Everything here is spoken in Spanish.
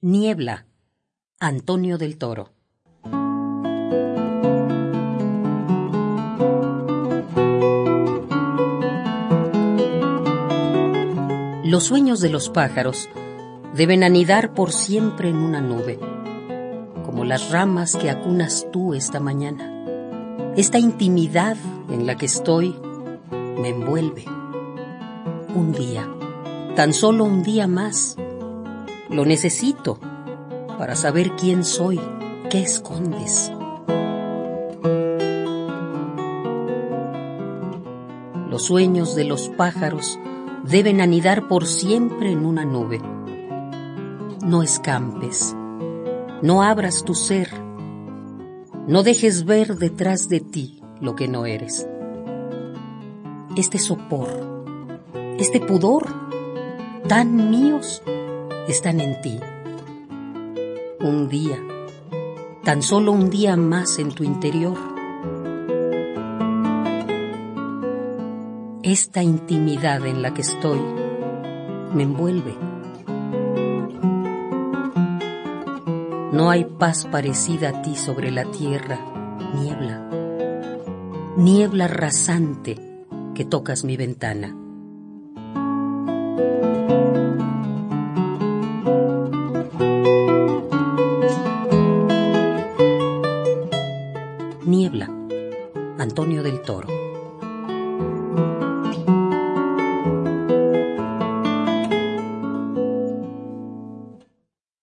Niebla, Antonio del Toro. Los sueños de los pájaros deben anidar por siempre en una nube, como las ramas que acunas tú esta mañana. Esta intimidad en la que estoy me envuelve. Un día, tan solo un día más, lo necesito para saber quién soy, qué escondes. Los sueños de los pájaros deben anidar por siempre en una nube. No escampes, no abras tu ser, no dejes ver detrás de ti lo que no eres. Este sopor, este pudor, tan míos, están en ti. Un día, tan solo un día más en tu interior. Esta intimidad en la que estoy me envuelve. No hay paz parecida a ti sobre la tierra, niebla, niebla rasante que tocas mi ventana. Niebla, Antonio del Toro.